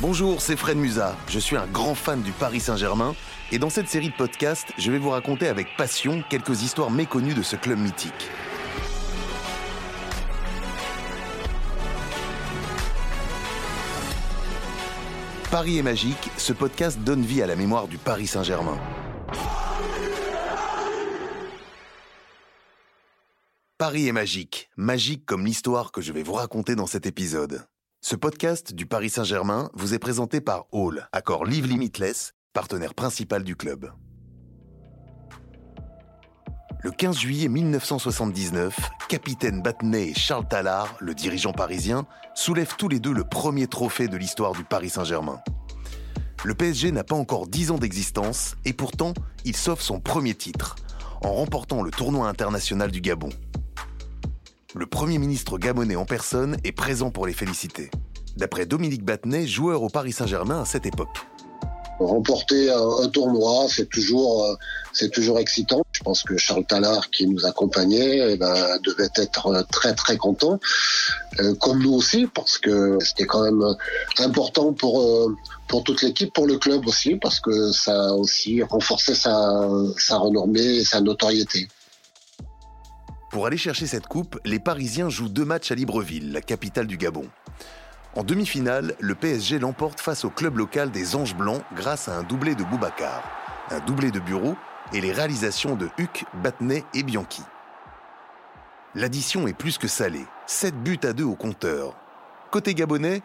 Bonjour, c'est Fred Musa. Je suis un grand fan du Paris Saint-Germain et dans cette série de podcasts, je vais vous raconter avec passion quelques histoires méconnues de ce club mythique. Paris est magique, ce podcast donne vie à la mémoire du Paris Saint-Germain. Paris est magique, magique comme l'histoire que je vais vous raconter dans cet épisode. Ce podcast du Paris Saint-Germain vous est présenté par Hall, accord Live Limitless, partenaire principal du club. Le 15 juillet 1979, capitaine Battenet et Charles Tallard, le dirigeant parisien, soulèvent tous les deux le premier trophée de l'histoire du Paris Saint-Germain. Le PSG n'a pas encore 10 ans d'existence et pourtant, il sauve son premier titre en remportant le tournoi international du Gabon. Le Premier ministre gabonais en personne est présent pour les féliciter. D'après Dominique Battenet, joueur au Paris Saint-Germain à cette époque. Remporter un, tournoi, c'est toujours, euh, c'est toujours excitant. Je pense que Charles Tallard, qui nous accompagnait, eh ben, devait être très très content, euh, comme nous aussi, parce que c'était quand même important pour euh, toute l'équipe, pour le club aussi, parce que ça aussi renforcé sa, sa renommée et sa notoriété. Pour aller chercher cette coupe, les Parisiens jouent deux matchs à Libreville, la capitale du Gabon. En demi-finale, le PSG l'emporte face au club local des Anges Blancs grâce à un doublé de Boubacar, un doublé de Bureau et les réalisations de Huck, Battenet et Bianchi. L'addition est plus que salée, 7 buts à 2 au compteur. Côté gabonais,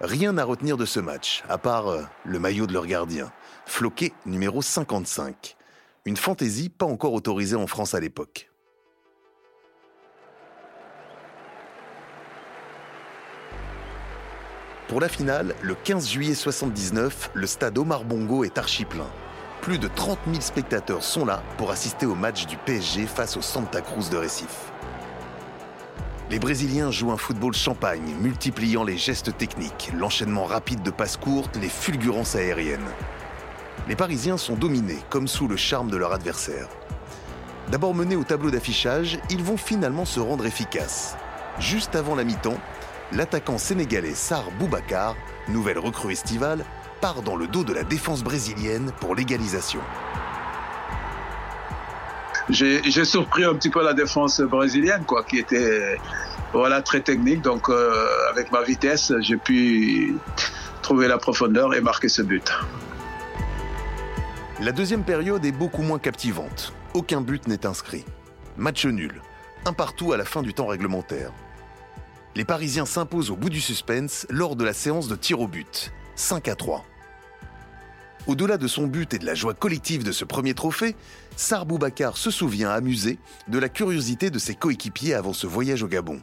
rien à retenir de ce match, à part euh, le maillot de leur gardien, floqué numéro 55. Une fantaisie pas encore autorisée en France à l'époque. Pour la finale, le 15 juillet 79, le stade Omar Bongo est archi plein. Plus de 30 000 spectateurs sont là pour assister au match du PSG face au Santa Cruz de Recife. Les Brésiliens jouent un football champagne, multipliant les gestes techniques, l'enchaînement rapide de passes courtes, les fulgurances aériennes. Les Parisiens sont dominés, comme sous le charme de leur adversaire. D'abord menés au tableau d'affichage, ils vont finalement se rendre efficaces. Juste avant la mi-temps, l'attaquant sénégalais Sar Boubacar, nouvelle recrue estivale, part dans le dos de la défense brésilienne pour l'égalisation. J'ai surpris un petit peu la défense brésilienne, quoi, qui était voilà très technique. Donc, euh, avec ma vitesse, j'ai pu trouver la profondeur et marquer ce but. La deuxième période est beaucoup moins captivante. Aucun but n'est inscrit. Match nul. Un partout à la fin du temps réglementaire les Parisiens s'imposent au bout du suspense lors de la séance de tir au but, 5 à 3. Au-delà de son but et de la joie collective de ce premier trophée, Sar Boubacar se souvient amusé de la curiosité de ses coéquipiers avant ce voyage au Gabon.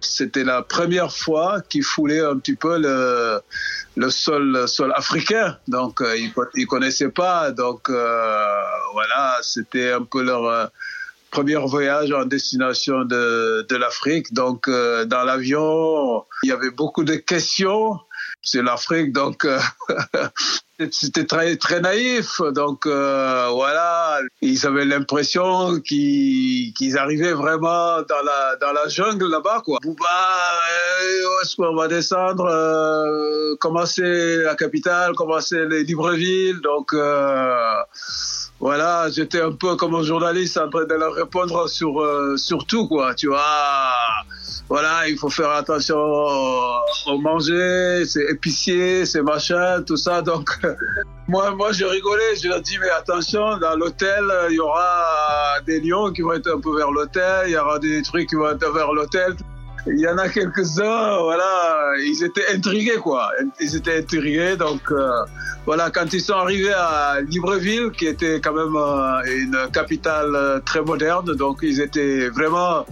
C'était la première fois qu'il foulait un petit peu le, sol, sol africain, donc euh, ils ne connaissaient pas, donc euh, voilà, c'était un peu leur euh, premier voyage en destination de, de l'Afrique. Donc, euh, dans l'avion, il y avait beaucoup de questions sur l'Afrique. Donc, euh, c'était très, très naïf. Donc, euh, voilà, ils avaient l'impression qu'ils qu'ils arrivaient vraiment dans la, dans la jungle là-bas, quoi. Bouba, où est-ce qu'on va descendre Comment c'est la capitale Comment c'est les Libreville? Donc, voilà, j'étais un peu comme un journaliste en train de leur répondre sur, euh, sur tout, quoi, tu vois. Voilà, il faut faire attention au manger, c'est épicier, c'est machin, tout ça. Donc, moi, moi, je rigolais, je leur dis, mais attention, dans l'hôtel, il y aura des lions qui vont être un peu vers l'hôtel, il y aura des trucs qui vont être vers l'hôtel. Il y en a quelques-uns, voilà, ils étaient intrigués, quoi. Ils étaient intrigués, donc, euh, voilà, quand ils sont arrivés à Libreville, qui était quand même euh, une capitale euh, très moderne, donc ils étaient vraiment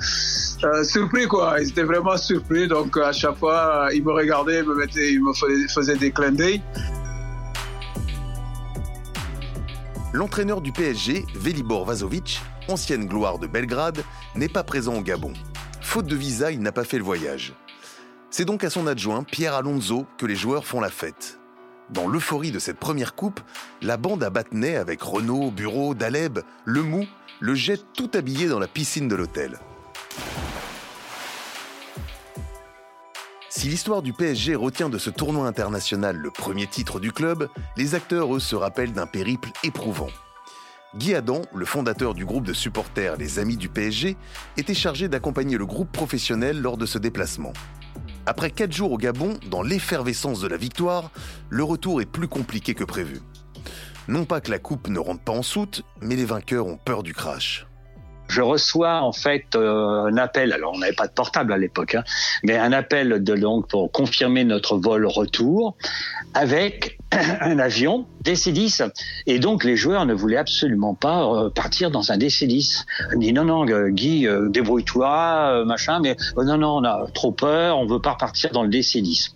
surpris, quoi. Ils étaient vraiment surpris, donc à chaque fois, ils me regardaient, ils me, ils me faisaient des clins d'œil. L'entraîneur du PSG, Velibor Vazovic, ancienne gloire de Belgrade, n'est pas présent au Gabon. Faute de visa, il n'a pas fait le voyage. C'est donc à son adjoint, Pierre Alonso, que les joueurs font la fête. Dans l'euphorie de cette première coupe, la bande à Battenay avec Renault, Bureau, Daleb, Le Mou, le jette tout habillé dans la piscine de l'hôtel. Si l'histoire du PSG retient de ce tournoi international le premier titre du club, les acteurs, eux, se rappellent d'un périple éprouvant. Guy Adam, le fondateur du groupe de supporters Les Amis du PSG, était chargé d'accompagner le groupe professionnel lors de ce déplacement. Après quatre jours au Gabon, dans l'effervescence de la victoire, le retour est plus compliqué que prévu. Non pas que la coupe ne rentre pas en soute, mais les vainqueurs ont peur du crash je reçois en fait euh, un appel. Alors on n'avait pas de portable à l'époque, hein, mais un appel de donc pour confirmer notre vol retour avec un avion DC-10. Et donc les joueurs ne voulaient absolument pas euh, partir dans un DC-10. Ils dit non non Guy euh, débrouille-toi machin, mais non non on a trop peur, on veut pas partir dans le DC-10.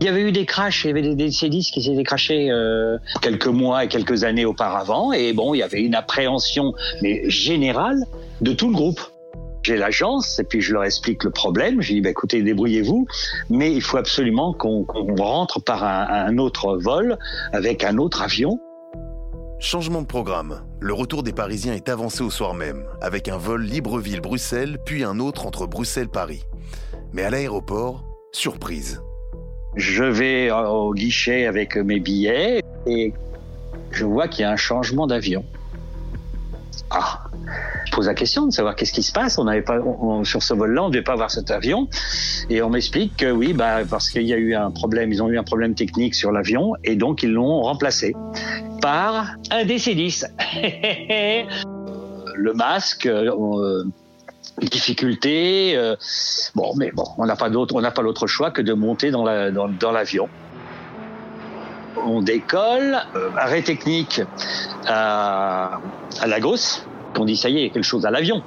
Il y avait eu des crashs, il y avait des DC-10 qui s'étaient crashés euh, quelques mois et quelques années auparavant. Et bon, il y avait une appréhension, mais générale, de tout le groupe. J'ai l'agence et puis je leur explique le problème. Je dis, bah, écoutez, débrouillez-vous, mais il faut absolument qu'on rentre par un, un autre vol avec un autre avion. Changement de programme. Le retour des Parisiens est avancé au soir même, avec un vol Libreville-Bruxelles, puis un autre entre Bruxelles-Paris. Mais à l'aéroport, surprise. Je vais au guichet avec mes billets et je vois qu'il y a un changement d'avion. Ah, je pose la question de savoir qu'est-ce qui se passe. On n'avait pas sur ce vol-là, on ne devait pas avoir cet avion, et on m'explique que oui, bah parce qu'il y a eu un problème, ils ont eu un problème technique sur l'avion, et donc ils l'ont remplacé par un DC-10. Le masque, euh, difficulté. Euh, bon, mais bon, on n'a pas d'autre, on n'a pas l'autre choix que de monter dans la, dans, l'avion. On décolle, euh, arrêt technique à, Lagos. On dit ça y est, il y a quelque chose à l'avion.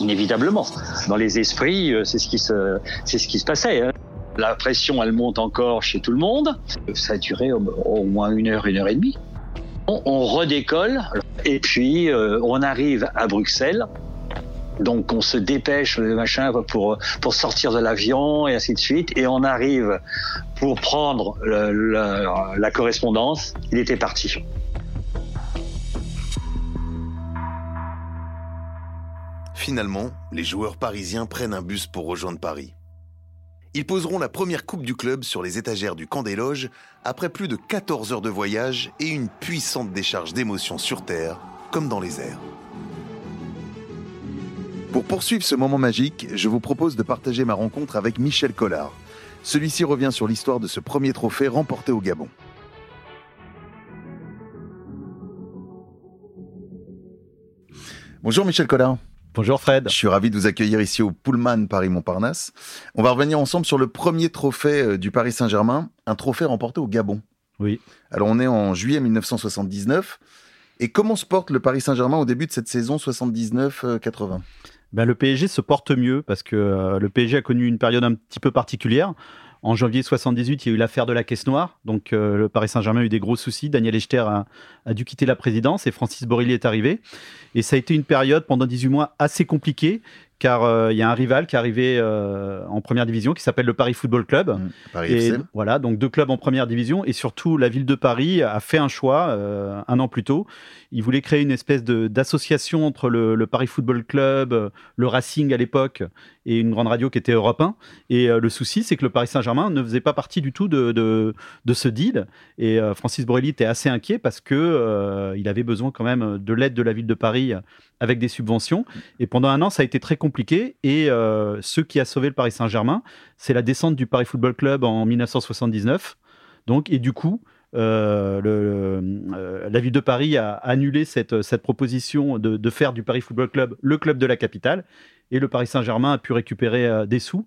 Inévitablement, dans les esprits, euh, c'est ce qui se, c'est ce qui se passait. Hein. La pression, elle monte encore chez tout le monde. Ça a duré au, moins une heure, une heure et demie. On redécolle et puis on arrive à Bruxelles donc on se dépêche machin pour pour sortir de l'avion et ainsi de suite et on arrive pour prendre la correspondance. Il était parti. Finalement, les joueurs parisiens prennent un bus pour rejoindre Paris. Ils poseront la première coupe du club sur les étagères du camp des loges après plus de 14 heures de voyage et une puissante décharge d'émotions sur terre comme dans les airs. Pour poursuivre ce moment magique, je vous propose de partager ma rencontre avec Michel Collard. Celui-ci revient sur l'histoire de ce premier trophée remporté au Gabon. Bonjour Michel Collard. Bonjour Fred. Je suis ravi de vous accueillir ici au Pullman Paris-Montparnasse. On va revenir ensemble sur le premier trophée euh, du Paris Saint-Germain, un trophée remporté au Gabon. Oui. Alors on est en juillet 1979. Et comment se porte le Paris Saint-Germain au début de cette saison 79-80 ben, le PSG se porte mieux parce que euh, le PSG a connu une période un petit peu particulière. En janvier 78, il y a eu l'affaire de la caisse noire. Donc, euh, le Paris Saint-Germain a eu des gros soucis. Daniel Echter a, dû quitter la présidence et Francis Borilli est arrivé. Et ça a été une période pendant 18 mois assez compliquée car euh, il y a un rival qui est arrivé euh, en première division qui s'appelle le Paris Football Club. Mmh, Paris et voilà, donc deux clubs en première division et surtout la ville de Paris a fait un choix euh, un an plus tôt. Il voulait créer une espèce d'association entre le, Paris Football Club, le Racing à l'époque et une grande radio qui était Europe 1. Et le souci, c'est que le Paris Saint-Germain ne faisait pas partie du tout de, de, ce deal. Et Francis Borrelli était assez inquiet parce que il avait besoin quand même de l'aide de la ville de Paris avec des subventions. Et pendant un an, ça a été très compliqué. Et euh, ce qui a sauvé le Paris Saint-Germain, c'est la descente du Paris Football Club en 1979. Donc, et du coup, euh, euh, la ville de Paris a annulé cette, cette proposition de, de, faire du Paris Football Club le club de la capitale. Et le Paris Saint-Germain a pu récupérer des sous.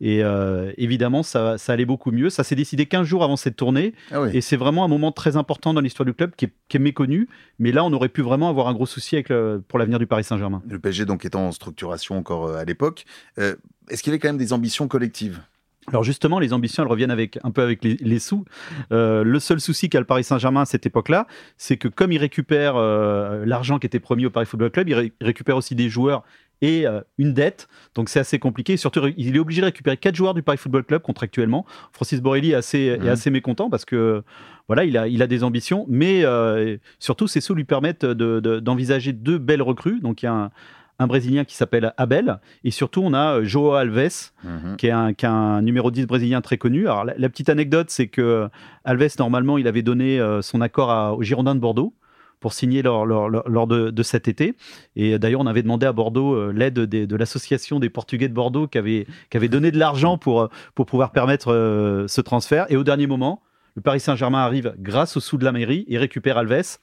Et euh, évidemment, ça, ça, allait beaucoup mieux. Ça s'est décidé 15 jours avant cette tournée. Ah et c'est vraiment un moment très important dans l'histoire du club qui est, méconnu. Mais là, on aurait pu vraiment avoir un gros souci avec pour l'avenir du Paris Saint-Germain. Le PSG, donc, étant en structuration encore euh, à l'époque, euh, est-ce qu'il y avait quand même des ambitions collectives? Alors justement, les ambitions, elles reviennent avec un peu avec les, sous. le seul souci qu'a le Paris Saint-Germain à cette époque-là, c'est que comme il récupère l'argent qui était promis au Paris Football Club, il récupère aussi des joueurs et euh, une dette. Donc c'est assez compliqué. surtout, il est obligé de récupérer quatre joueurs du Paris Football Club contractuellement. Francis Borrelli est assez, est mhm. assez mécontent parce que voilà, il a, il a des ambitions, mais euh, surtout ces sous lui permettent d'envisager deux belles recrues. Donc il y a un Brésilien qui s'appelle Abel. Et surtout, on a Joao Alves, Mhm. qui est, un, qui est un numéro 10 brésilien très connu. Alors, la, la petite anecdote, c'est que Alves, normalement, il avait donné euh, son accord à, aux Girondins de Bordeaux pour signer lors, lors, lors- de, de cet été. Et d'ailleurs, on avait demandé à Bordeaux euh, l'aide de l'association des Portugais de Bordeaux qui avait, qui avait donné de l'argent pour, euh, pour pouvoir permettre euh, ce transfert. Et au dernier moment, le Paris Saint-Germain arrive grâce au sous de la mairie et récupère Alves.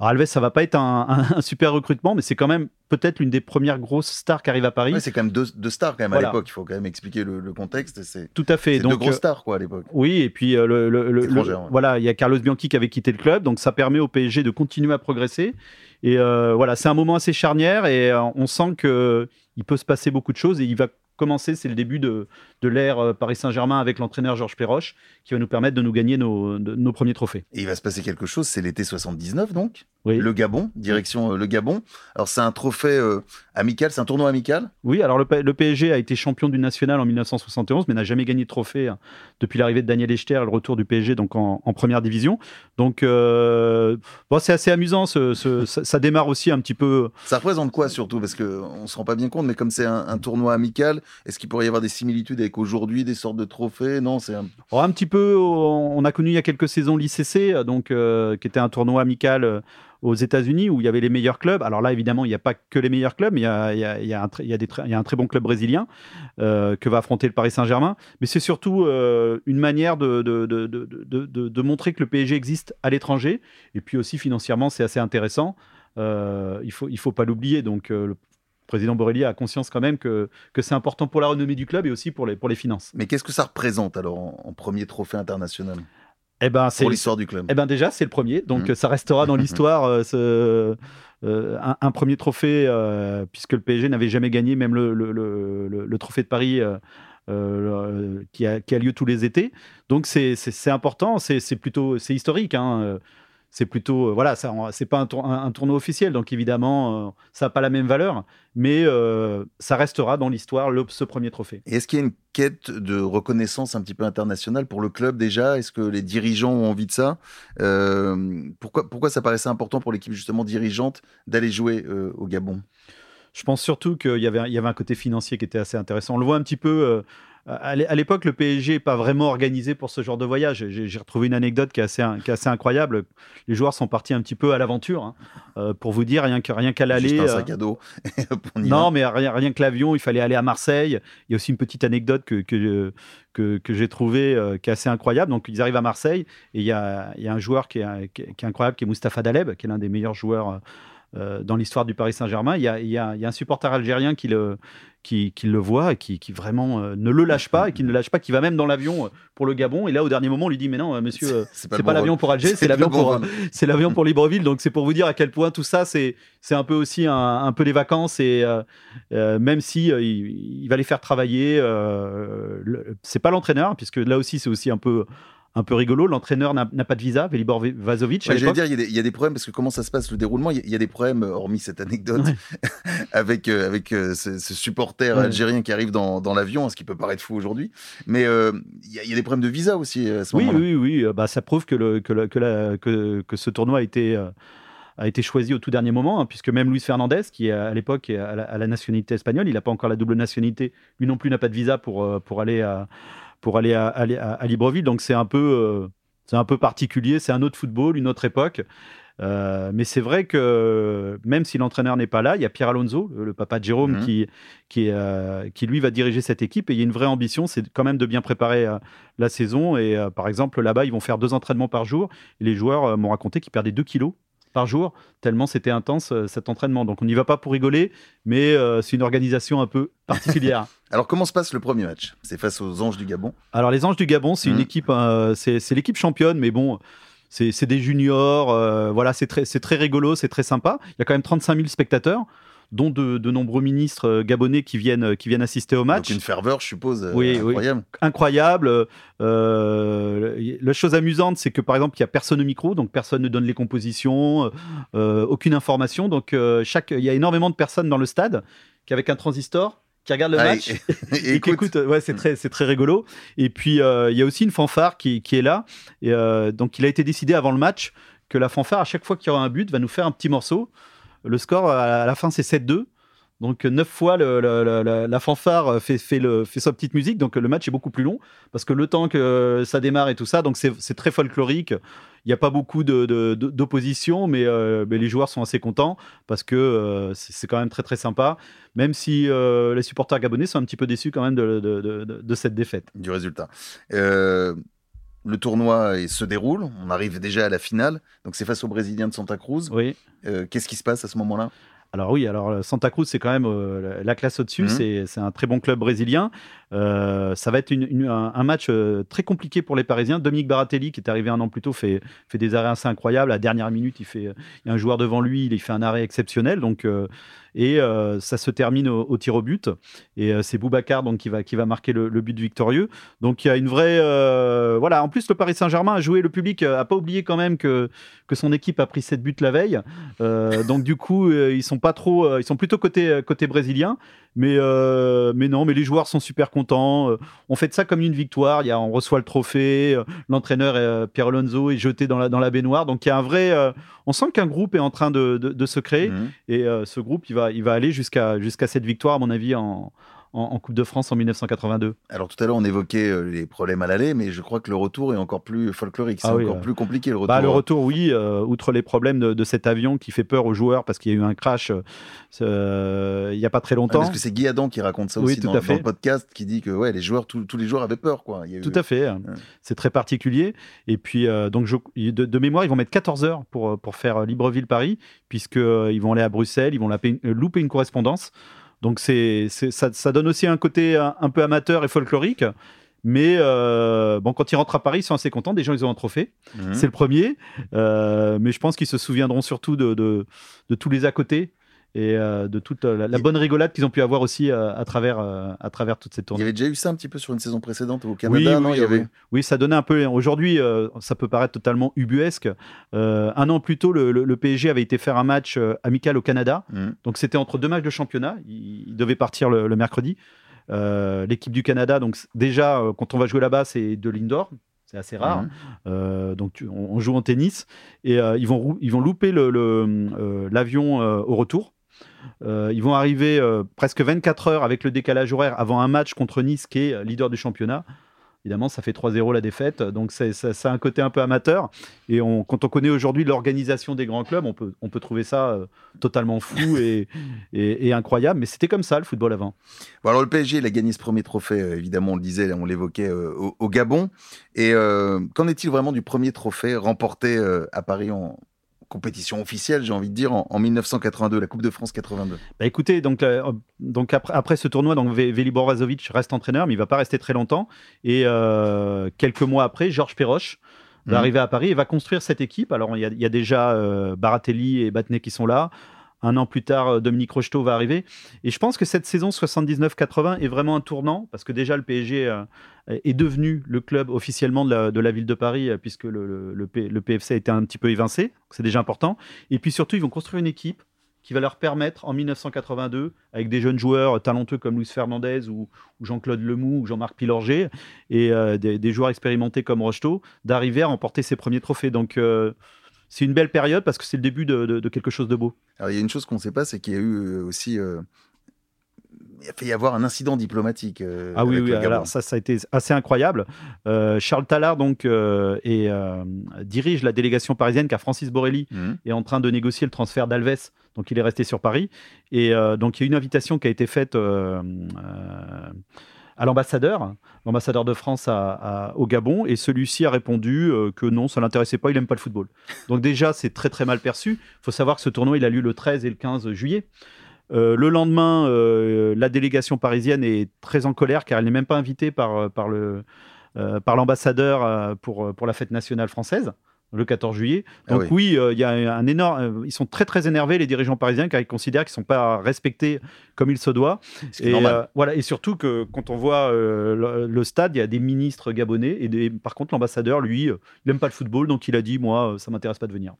Alors Alves, ça va pas être un, un- un super recrutement, mais c'est quand même peut-être l'une des premières grosses stars qui arrive à Paris. Ouais, c'est quand même deux, deux stars quand même Voilà. à l'époque. Il faut quand même expliquer le, le contexte. C'est Tout à fait. c'est deux Donc, grosses euh, stars quoi à l'époque. Oui, et puis euh, le, le- le- Étrangère, le- ouais. voilà, il y a Carlos Bianchi qui avait quitté le club, donc ça permet au PSG de continuer à progresser. Et euh, voilà, c'est un moment assez charnière et on sent que il peut se passer beaucoup de choses et il va commencer, c'est le début de, de l'ère euh, Paris Saint-Germain avec l'entraîneur Georges Péroche qui va nous permettre de nous gagner nos, de- nos premiers trophées. Et il va se passer quelque chose. C'est l'été 79 donc. Oui. Le Gabon, direction euh, le Gabon. Alors c'est un trophée euh, amical, c'est un tournoi amical? Oui, alors le, PSG a été champion du national en 1971, mais n'a jamais gagné de trophée hein, depuis l'arrivée de Daniel Echter et le retour du PSG donc en, en première division. Donc euh, bon, c'est assez amusant. ce- ce- ça, ça démarre aussi un petit peu. Ça représente quoi surtout? Parce que on se rend pas bien compte, mais comme c'est un, un tournoi amical, est-ce qu'il pourrait y avoir des similitudes avec aujourd'hui, des sortes de trophées? Non, c'est un... Oh, un petit peu. On a connu il y a quelques saisons l'ICC, donc euh, qui était un tournoi amical. euh, aux États-Unis où il y avait les meilleurs clubs. Alors là, évidemment, il n'y a pas que les meilleurs clubs, il y a, un, très bon club brésilien euh, que va affronter le Paris Saint-Germain. Mais c'est surtout une manière de, de, de, de, de- montrer que le PSG existe à l'étranger. Et puis aussi, financièrement, c'est assez intéressant. Il ne faut, il faut pas l'oublier. Donc, président Borrelli a conscience quand même que, que c'est important pour la renommée du club et aussi pour les, pour les finances. Mais qu'est-ce que ça représente alors en, en premier trophée international? Eh ben, c'est pour l'histoire du club Eh ben déjà, c'est le premier, donc euh, ça restera dans l'histoire euh, ce- euh, un, un premier trophée, euh, puisque le PSG n'avait jamais gagné même le, le- le- trophée de Paris qui, a, qui a lieu tous les étés. Donc c'est c'est- c'est important, c'est c'est plutôt c'est historique. hein, C'est plutôt euh, voilà, ça c'est pas un, tour- un- un tournoi officiel, donc évidemment euh, ça n'a pas la même valeur, mais euh, ça restera dans l'histoire ce premier trophée. Est-ce qu'il y a une quête de reconnaissance un petit peu internationale pour le club déjà? Est-ce que les dirigeants ont envie de ça? Euh, pourquoi, pourquoi ça paraissait important pour l'équipe justement dirigeante d'aller jouer au Gabon? Je pense surtout qu'il y avait, il y avait un côté financier qui était assez intéressant. On le voit un petit peu. Euh, à l'é- à l'époque, le PSG n'est pas vraiment organisé pour ce genre de voyage. J'ai retrouvé une anecdote qui est, assez, qui est assez incroyable. Les joueurs sont partis un petit peu à l'aventure. hein. Euh, pour vous dire, rien qu'à rien qu'à l'aller. Juste un euh, sac à dos. non, va. mais rien, rien que l'avion, il fallait aller à Marseille. Il y a aussi une petite anecdote que, que, que, que j'ai trouvée euh, qui est assez incroyable. Donc, ils arrivent à Marseille et il y a, il y a un joueur qui est, qui est- qui est incroyable, qui est Mustapha Daleb, qui est l'un des meilleurs joueurs euh, dans l'histoire du Paris Saint-Germain. Il y a, il y a- il y a un supporter algérien qui le, qui, qui le voit et qui, qui vraiment euh, ne le lâche pas et qui ne le lâche pas, qui va même dans l'avion euh, pour le Gabon. Et là, au dernier moment, on lui dit Mais non, euh, monsieur, euh, C'est pas bon l'avion pour Alger, c'est l'avion pour, vol. c'est l'avion pour Libreville. Donc c'est pour vous dire à quel point tout ça, c'est c'est un peu aussi un, un peu les vacances. Et euh, euh, même si euh, il, il va les faire travailler, euh, le- c'est pas l'entraîneur, puisque là aussi c'est aussi un peu un peu rigolo. L'entraîneur n'a pas de visa, Velibor Vazovic. Ouais, J'allais dire, il y, a des- il y a des problèmes parce que comment ça se passe le déroulement? Il y a- y, a des problèmes, euh, hormis cette anecdote, avec, euh, avec euh, ce, ce supporter Ouais. algérien qui arrive dans, dans l'avion, ce qui peut paraître fou aujourd'hui. Mais euh, il y, a- y a des problèmes de visa aussi à ce Oui, moment-là. oui, oui. Bah, ça prouve que, le, que, la- que, la- que, que ce tournoi a été, a été choisi au tout dernier moment, hein, puisque même Luis Fernandez, qui à l'époque est à la, nationalité espagnole, il n'a pas encore la double nationalité, lui non plus n'a pas de visa pour, pour aller à, pour aller à, aller à- à Libreville. Donc c'est un peu, euh, c'est un peu particulier, c'est un autre football, une autre époque. Euh, mais c'est vrai que même si l'entraîneur n'est pas là, il y a Pierre Alonso, le, le papa de Jérôme, Mhm. qui, euh, qui lui va diriger cette équipe. Et il y a une vraie ambition, c'est quand même de bien préparer euh, la saison. Et par exemple, là-bas, ils vont faire deux entraînements par jour. Et les joueurs m'ont raconté qu'ils perdaient 2 kilos par jour, tellement c'était intense euh, cet entraînement. Donc on n'y va pas pour rigoler, mais euh, c'est une organisation un peu particulière. Alors, comment se passe le premier match? C'est face aux Anges du Gabon? Alors les Anges du Gabon, c'est une Mhm. équipe, euh, c'est l'équipe championne, mais bon, c'est des juniors, voilà, c'est très, c'est très rigolo, c'est très sympa. Il y a quand même 35 000 spectateurs, dont de, de nombreux ministres euh, gabonais qui viennent, euh, qui viennent assister au match. Donc, une ferveur, je suppose, euh, Oui, oui. incroyable. Incroyable. Euh, la chose amusante, c'est que par exemple, il y a personne au micro, donc personne ne donne les compositions, euh, aucune information. Donc chaque, il y a énormément de personnes dans le stade qui avec un transistor qui regardent le Ah, match et- et et qui écoute, ouais, c'est très, c'est très rigolo. Et puis, euh, il y a aussi une fanfare qui, qui est là. Et, euh, donc, il a été décidé avant le match que la fanfare, à chaque fois qu'il y aura un but, va nous faire un petit morceau. Le score, à la fin, c'est 7-2. Donc neuf fois la fanfare fait, fait, sa petite musique, donc le match est beaucoup plus long parce que le temps que ça démarre et tout ça, donc c'est très folklorique. Il n'y a pas beaucoup d'opposition, mais, euh, mais, les joueurs sont assez contents parce que euh, c'est quand même très très sympa, même si euh, les supporters gabonais sont un petit peu déçus quand même de cette défaite. Du résultat. Le tournoi se déroule, on arrive déjà à la finale, donc c'est face aux Brésiliens de Santa Cruz. Oui. Qu'est-ce qui se passe à ce moment-là? Alors oui, alors Santa Cruz, c'est quand même la classe au-dessus. Mmh. C'est un très bon club brésilien. Euh, ça va être un, match euh, très compliqué pour les Parisiens. Dominique Baratelli, qui est arrivé un an plus tôt, fait, fait des arrêts assez incroyables. À la dernière minute, il, fait, il y a un joueur devant lui, il fait un arrêt exceptionnel. Donc, euh, et ça se termine au, tir au but. Et c'est Boubacar donc, qui, va, qui va marquer le, but victorieux. Donc il y a une vraie. voilà, en plus, le Paris Saint-Germain a joué, le public n'a pas oublié quand même que, que son équipe a pris 7 buts la veille. donc du coup, ils sont pas trop. ils sont plutôt côté, côté brésilien. Mais, euh, mais non, mais les joueurs sont super contents. Euh, on fait ça comme une victoire. Il y a, on reçoit le trophée. Euh, l'entraîneur Pierre Alonso est jeté dans la, dans la baignoire. Donc il y a un vrai. on sent qu'un groupe est en train de, de, se créer. Mmh. Et ce groupe, il va, il va aller jusqu'à jusqu'à cette victoire, à mon avis, en, en, Coupe de France en 1982. Alors tout à l'heure, on évoquait euh, les problèmes à l'aller, mais je crois que le retour est encore plus folklorique. C'est ah encore euh, plus compliqué le retour. Bah, le retour, oui, euh, outre les problèmes de, cet avion qui fait peur aux joueurs parce qu'il y a eu un crash il n'y a pas très longtemps. parce que c'est Guy Adam qui raconte ça aussi dans, le podcast, qui dit que ouais, les joueurs, tous les joueurs avaient peur. Quoi. tout à fait. C'est très particulier. Et puis, donc, de, mémoire, ils vont mettre 14 heures pour, pour faire Libreville-Paris, puisqu'ils vont aller à Bruxelles, ils vont louper une correspondance. Donc c'est, ça, ça, donne aussi un côté un, peu amateur et folklorique. Mais euh, bon, quand ils rentrent à Paris, ils sont assez contents. Des gens, ils ont un trophée. Mhm. C'est le premier. Euh, mais je pense qu'ils se souviendront surtout de, de, de tous les à côté et euh, de toute la, bonne rigolade qu'ils ont pu avoir aussi euh, à, travers, euh, à travers toute cette tournée. Il y avait déjà eu ça un petit peu sur une saison précédente au Canada, oui, non il y avait... oui, ça donnait un peu. Aujourd'hui, ça peut paraître totalement ubuesque. un an plus tôt, le, PSG avait été faire un match amical au Canada. Mm. Donc c'était entre deux matchs de championnat. Il, devait partir le, mercredi. L'équipe du Canada, donc déjà, quand on va jouer là-bas, c'est de l'indoor, c'est assez rare. Mm. donc on, joue en tennis et ils, vont, ils vont louper l'avion au retour. Euh, ils vont arriver euh, presque 24 heures avec le décalage horaire avant un match contre Nice qui est leader du championnat. Évidemment, ça fait 3-0 la défaite, donc c'est, ça, a un côté un peu amateur. Et on, quand on connaît aujourd'hui l'organisation des grands clubs, on peut, on peut trouver ça euh, totalement fou et, et, incroyable. Mais c'était comme ça le football avant. Bon, alors le PSG, il a gagné ce premier trophée, évidemment, on le disait, on l'évoquait au, au, Gabon. Et qu'en est-il vraiment du premier trophée remporté à Paris en, compétition officielle, j'ai envie de dire, en, 1982, la Coupe de France 82 bah Écoutez, donc, euh, donc après, après, ce tournoi, donc Velibor Vazovic reste entraîneur, mais il va pas rester très longtemps. Et euh, quelques mois après, Georges Perroche va mhm. arriver à Paris et va construire cette équipe. Alors, il y, a, déjà euh, Baratelli et Battenet qui sont là. Un an plus tard, euh, Dominique Rocheteau va arriver. Et je pense que cette saison 79-80 est vraiment un tournant, parce que déjà le PSG euh, est devenu le club officiellement de la, ville de Paris, euh, puisque le, le, PFC a été un petit peu évincé. C'est déjà important. Et puis surtout, ils vont construire une équipe qui va leur permettre en 1982, avec des jeunes joueurs talentueux comme Luis Fernandez ou, Jean-Claude Lemou ou Jean-Marc Pilorget, et des, joueurs expérimentés comme Rocheteau, d'arriver à remporter ses premiers trophées. Donc c'est une belle période parce que c'est le début de, quelque chose de beau. Alors il y a une chose qu'on ne sait pas, c'est qu'il y a eu euh, aussi euh, il a fait y avoir un incident diplomatique. Euh, ah oui, oui alors ça, ça a été assez incroyable. Charles Tallard donc et, dirige la délégation parisienne car Francis Borrelli mmh. est en train de négocier le transfert d'Alves, donc il est resté sur Paris. Et donc il y a une invitation qui a été faite à l'ambassadeur, l'ambassadeur de France au Gabon, et celui-ci a répondu euh, que non, ça l'intéressait pas, il n'aime pas le football. Donc déjà, c'est très très mal perçu. Il faut savoir que ce tournoi, il a lieu le 13 et le 15 juillet. Euh, le lendemain, euh, la délégation parisienne est très en colère car elle n'est même pas invitée par, par l'ambassadeur pour, pour la fête nationale française le 14 juillet. Ah Donc oui, euh, il y a un énorme. Euh, ils sont très très énervés les dirigeants parisiens car ils considèrent qu'ils ne sont pas respectés comme il se doit. Et euh, voilà. Et surtout que quand on voit le, stade, il y a des ministres gabonais et des... par contre l'ambassadeur, lui, il n'aime pas le football, donc il a dit moi, ça m'intéresse pas de venir.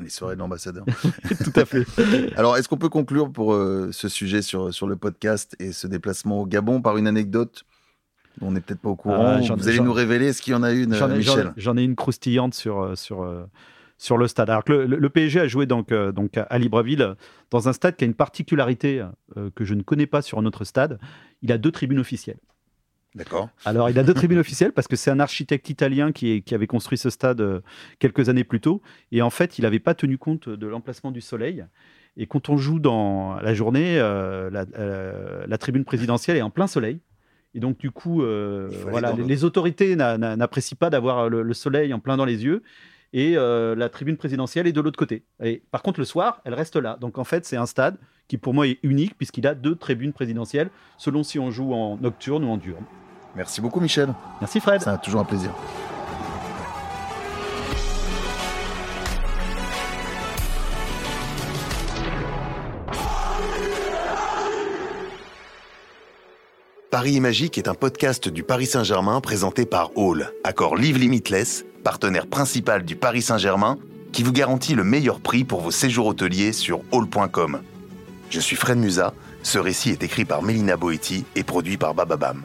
Les soirées de l'ambassadeur. Tout à fait. Alors, est-ce qu'on peut conclure pour ce sujet sur, sur le podcast et ce déplacement au Gabon par une anecdote on n'est peut-être pas au courant. Ah, vous allez nous révéler, est-ce qu'il y en a une, Michel J'en ai une croustillante sur, euh, sur, euh, sur le stade. Alors que le, PSG a joué donc, donc à Libreville dans un stade qui a une particularité que je ne connais pas sur un autre stade. Il a deux tribunes officielles. D'accord. Alors, il a deux tribunes officielles parce que c'est un architecte italien qui, qui, avait construit ce stade quelques années plus tôt. Et en fait, il n'avait pas tenu compte de l'emplacement du soleil. Et quand on joue dans la journée, la, tribune présidentielle est en plein soleil. Et donc, du coup, euh, voilà, les, autorités n'apprécient pas d'avoir le, soleil en plein dans les yeux. Et euh, la tribune présidentielle est de l'autre côté. Et par contre, le soir, elle reste là. Donc, en fait, c'est un stade qui, pour moi, est unique puisqu'il a deux tribunes présidentielles, selon si on joue en nocturne ou en diurne. Merci beaucoup, Michel. Merci, Fred. C'est toujours un plaisir. Paris Magique est un podcast du Paris Saint-Germain présenté par Hall, accord Live Limitless, partenaire principal du Paris Saint-Germain, qui vous garantit le meilleur prix pour vos séjours hôteliers sur hall.com. Je suis Fred Musa, ce récit est écrit par Mélina Boetti et produit par Bababam.